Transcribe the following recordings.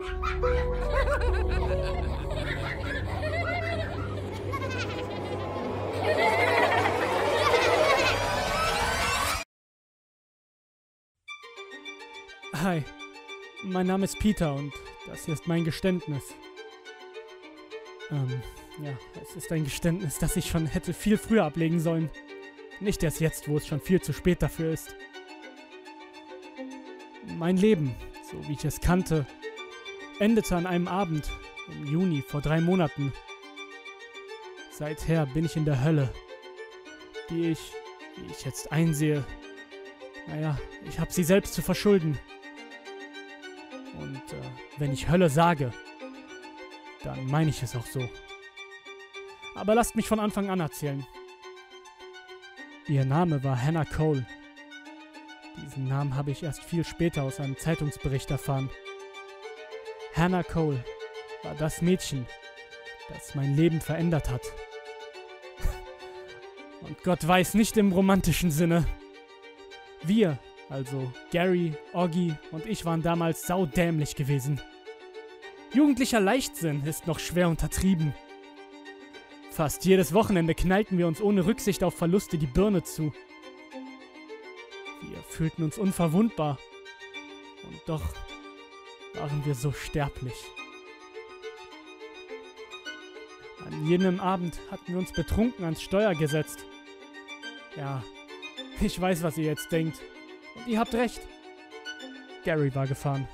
Hi, mein Name ist Peter und das hier ist mein Geständnis. Ähm, ja, es ist ein Geständnis, das ich schon hätte viel früher ablegen sollen. Nicht erst jetzt, wo es schon viel zu spät dafür ist. Mein Leben, so wie ich es kannte, endete an einem Abend im Juni vor drei Monaten. Seither bin ich in der Hölle, die ich, wie ich jetzt einsehe, naja, ich habe sie selbst zu verschulden. Und äh, wenn ich Hölle sage, dann meine ich es auch so. Aber lasst mich von Anfang an erzählen. Ihr Name war Hannah Cole. Diesen Namen habe ich erst viel später aus einem Zeitungsbericht erfahren. Hannah Cole war das Mädchen, das mein Leben verändert hat. Und Gott weiß nicht im romantischen Sinne. Wir, also Gary, Oggy und ich waren damals saudämlich gewesen. Jugendlicher Leichtsinn ist noch schwer untertrieben. Fast jedes Wochenende knallten wir uns ohne Rücksicht auf Verluste die Birne zu. Wir fühlten uns unverwundbar. Und doch waren wir so sterblich. An jenem Abend hatten wir uns betrunken ans Steuer gesetzt. Ja, ich weiß, was ihr jetzt denkt. Und ihr habt recht. Gary war gefahren.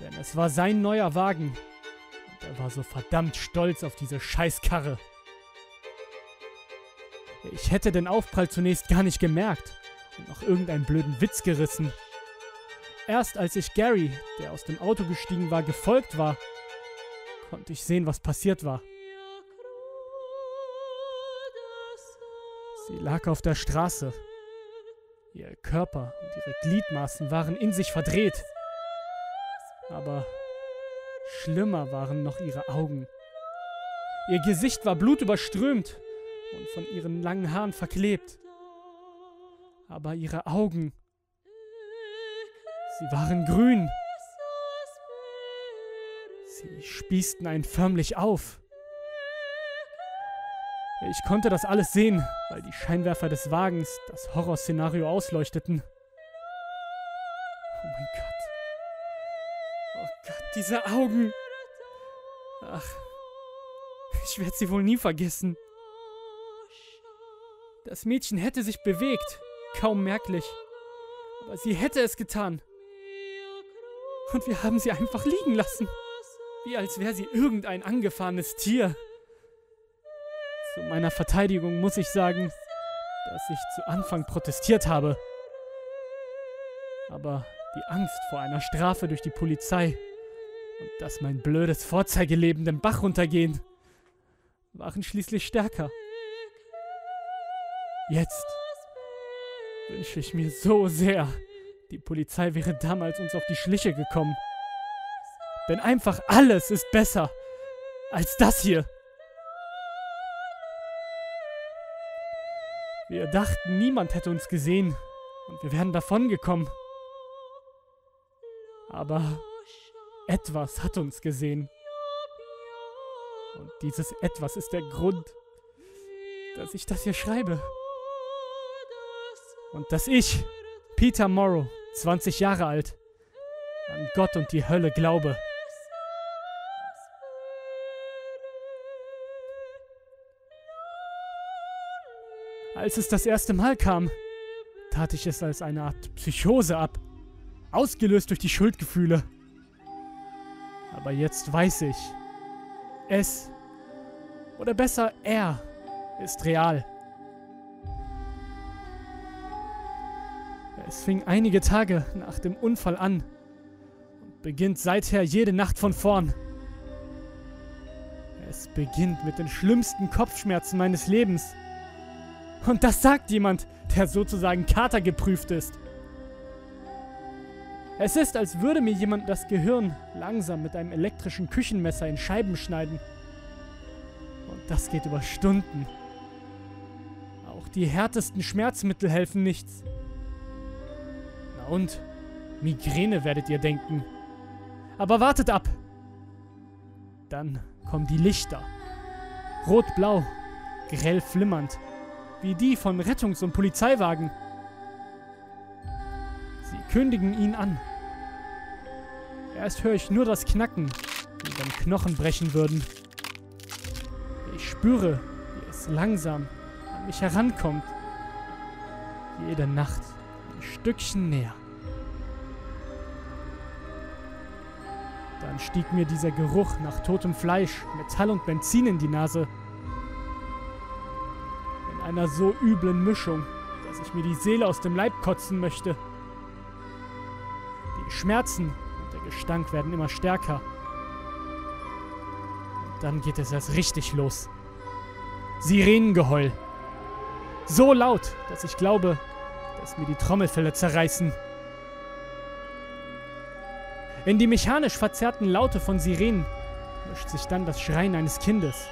Denn es war sein neuer Wagen. Und er war so verdammt stolz auf diese Scheißkarre. Ich hätte den Aufprall zunächst gar nicht gemerkt und noch irgendeinen blöden Witz gerissen. Erst als ich Gary, der aus dem Auto gestiegen war, gefolgt war, konnte ich sehen, was passiert war. Sie lag auf der Straße. Ihr Körper und ihre Gliedmaßen waren in sich verdreht. Aber schlimmer waren noch ihre Augen. Ihr Gesicht war blutüberströmt und von ihren langen Haaren verklebt. Aber ihre Augen, sie waren grün. Sie spießten einen förmlich auf. Ich konnte das alles sehen, weil die Scheinwerfer des Wagens das Horrorszenario ausleuchteten. Oh mein Gott. Oh Gott, diese Augen. Ach, ich werde sie wohl nie vergessen. Das Mädchen hätte sich bewegt, kaum merklich. Aber sie hätte es getan. Und wir haben sie einfach liegen lassen. Wie als wäre sie irgendein angefahrenes Tier. Zu meiner Verteidigung muss ich sagen, dass ich zu Anfang protestiert habe. Aber die Angst vor einer Strafe durch die Polizei und dass mein blödes Vorzeigeleben den Bach runtergehen, waren schließlich stärker. Jetzt wünsche ich mir so sehr, die Polizei wäre damals uns auf die Schliche gekommen. Denn einfach alles ist besser als das hier. Wir dachten, niemand hätte uns gesehen und wir wären davongekommen. Aber etwas hat uns gesehen. Und dieses etwas ist der Grund, dass ich das hier schreibe. Und dass ich, Peter Morrow, 20 Jahre alt, an Gott und die Hölle glaube. Als es das erste Mal kam, tat ich es als eine Art Psychose ab, ausgelöst durch die Schuldgefühle. Aber jetzt weiß ich, es, oder besser er, ist real. Es fing einige Tage nach dem Unfall an und beginnt seither jede Nacht von vorn. Es beginnt mit den schlimmsten Kopfschmerzen meines Lebens. Und das sagt jemand, der sozusagen katergeprüft ist. Es ist, als würde mir jemand das Gehirn langsam mit einem elektrischen Küchenmesser in Scheiben schneiden. Und das geht über Stunden. Auch die härtesten Schmerzmittel helfen nichts. Und? Migräne werdet ihr denken. Aber wartet ab. Dann kommen die Lichter. Rot-blau, grell flimmernd, wie die von Rettungs- und Polizeiwagen. Sie kündigen ihn an. Erst höre ich nur das Knacken, wie wenn Knochen brechen würden. Ich spüre, wie es langsam an mich herankommt. Jede Nacht Stückchen näher. Dann stieg mir dieser Geruch nach totem Fleisch, Metall und Benzin in die Nase. In einer so üblen Mischung, dass ich mir die Seele aus dem Leib kotzen möchte. Die Schmerzen und der Gestank werden immer stärker. Und dann geht es erst richtig los. Sirenengeheul. So laut, dass ich glaube, dass mir die Trommelfelle zerreißen. In die mechanisch verzerrten Laute von Sirenen mischt sich dann das Schreien eines Kindes.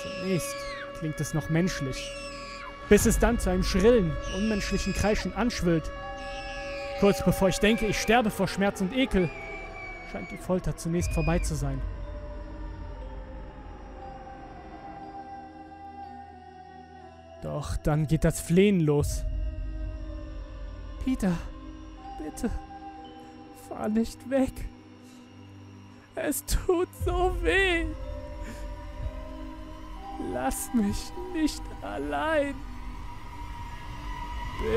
Zunächst klingt es noch menschlich, bis es dann zu einem schrillen, unmenschlichen Kreischen anschwillt. Kurz bevor ich denke, ich sterbe vor Schmerz und Ekel, scheint die Folter zunächst vorbei zu sein. Doch dann geht das Flehen los. Peter, bitte, fahr nicht weg. Es tut so weh. Lass mich nicht allein.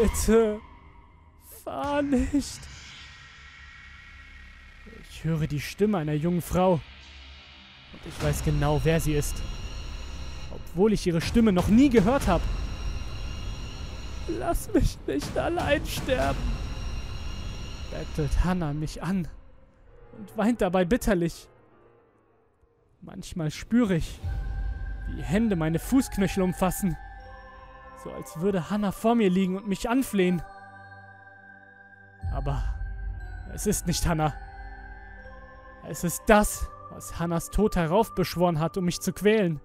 Bitte, fahr nicht. Ich höre die Stimme einer jungen Frau. Und ich weiß genau, wer sie ist. Obwohl ich ihre Stimme noch nie gehört habe. Lass mich nicht allein sterben. Bettelt Hannah mich an und weint dabei bitterlich. Manchmal spüre ich, wie Hände meine Fußknöchel umfassen, so als würde Hannah vor mir liegen und mich anflehen. Aber es ist nicht Hannah. Es ist das, was Hannahs Tod heraufbeschworen hat, um mich zu quälen.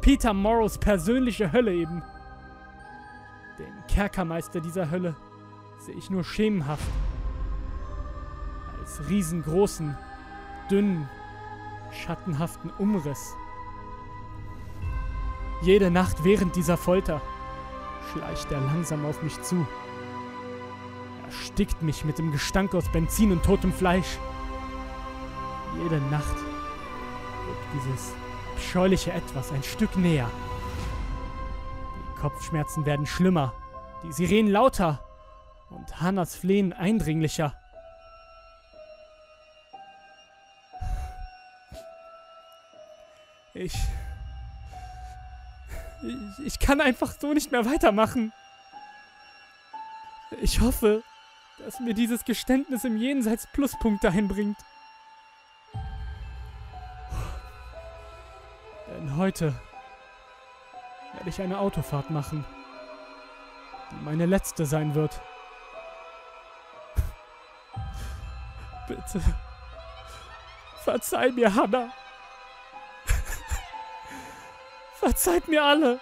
Peter Morrows persönliche Hölle eben. Den Kerkermeister dieser Hölle sehe ich nur schemenhaft. Als riesengroßen, dünnen, schattenhaften Umriss. Jede Nacht während dieser Folter schleicht er langsam auf mich zu. Er stickt mich mit dem Gestank aus Benzin und totem Fleisch. Jede Nacht wird dieses abscheuliche Etwas ein Stück näher. Kopfschmerzen werden schlimmer, die Sirenen lauter und Hannas Flehen eindringlicher. Ich, ich. Ich kann einfach so nicht mehr weitermachen. Ich hoffe, dass mir dieses Geständnis im Jenseits Pluspunkte einbringt. Denn heute werde ich eine Autofahrt machen, die meine letzte sein wird. Bitte. Verzeih mir, Hannah. Verzeiht mir alle.